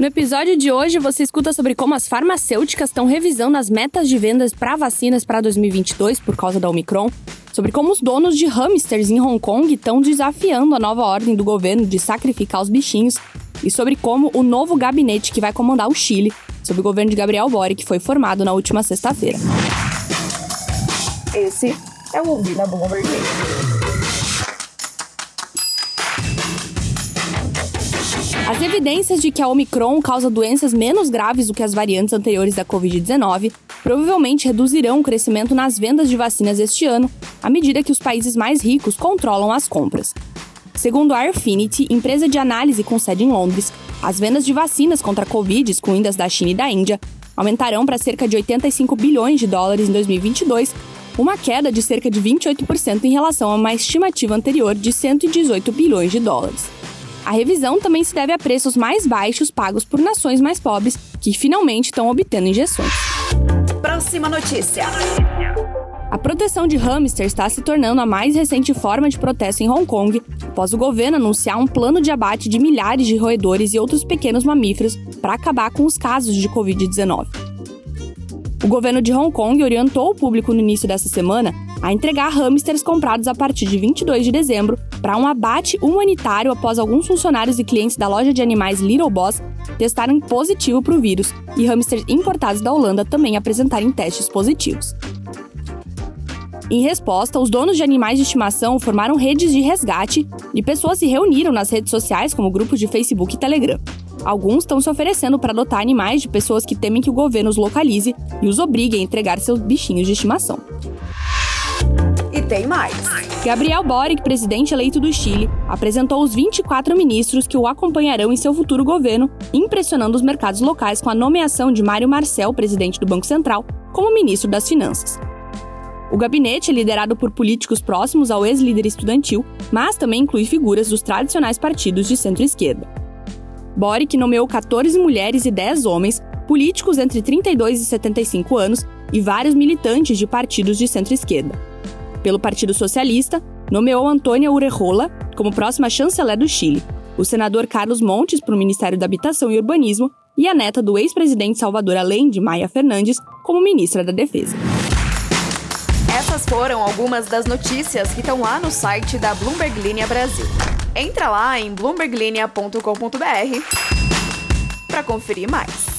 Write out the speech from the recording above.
No episódio de hoje, você escuta sobre como as farmacêuticas estão revisando as metas de vendas para vacinas para 2022 por causa da Omicron, sobre como os donos de hamsters em Hong Kong estão desafiando a nova ordem do governo de sacrificar os bichinhos e sobre como o novo gabinete que vai comandar o Chile, sob o governo de Gabriel Boric, foi formado na última sexta-feira. Esse é o Ouvir na Bloomberg. As evidências de que a Omicron causa doenças menos graves do que as variantes anteriores da Covid-19 provavelmente reduzirão o crescimento nas vendas de vacinas este ano, à medida que os países mais ricos controlam as compras. Segundo a Airfinity, empresa de análise com sede em Londres, as vendas de vacinas contra a Covid, excluídas da China e da Índia, aumentarão para cerca de 85 bilhões de dólares em 2022, uma queda de cerca de 28% em relação a uma estimativa anterior de 118 bilhões de dólares. A revisão também se deve a preços mais baixos pagos por nações mais pobres que finalmente estão obtendo injeções. Próxima notícia. A proteção de hamsters está se tornando a mais recente forma de protesto em Hong Kong, após o governo anunciar um plano de abate de milhares de roedores e outros pequenos mamíferos para acabar com os casos de Covid-19. O governo de Hong Kong orientou o público no início dessa semana a entregar hamsters comprados a partir de 22 de dezembro para um abate humanitário após alguns funcionários e clientes da loja de animais Little Boss testarem positivo para o vírus e hamsters importados da Holanda também apresentarem testes positivos. Em resposta, os donos de animais de estimação formaram redes de resgate e pessoas se reuniram nas redes sociais, como grupos de Facebook e Telegram. Alguns estão se oferecendo para adotar animais de pessoas que temem que o governo os localize e os obrigue a entregar seus bichinhos de estimação. Tem mais. Gabriel Boric, presidente eleito do Chile, apresentou os 24 ministros que o acompanharão em seu futuro governo, impressionando os mercados locais com a nomeação de Mário Marcel, presidente do Banco Central, como ministro das Finanças. O gabinete é liderado por políticos próximos ao ex-líder estudantil, mas também inclui figuras dos tradicionais partidos de centro-esquerda. Boric nomeou 14 mulheres e 10 homens, políticos entre 32 e 75 anos e vários militantes de partidos de centro-esquerda. Pelo Partido Socialista, nomeou Antônia Urejola como próxima chanceler do Chile, o senador Carlos Montes para o Ministério da Habitação e Urbanismo e a neta do ex-presidente Salvador Allende, Maia Fernandes, como ministra da Defesa. Essas foram algumas das notícias que estão lá no site da Bloomberg Linha Brasil. Entra lá em bloomberglinea.com.br para conferir mais.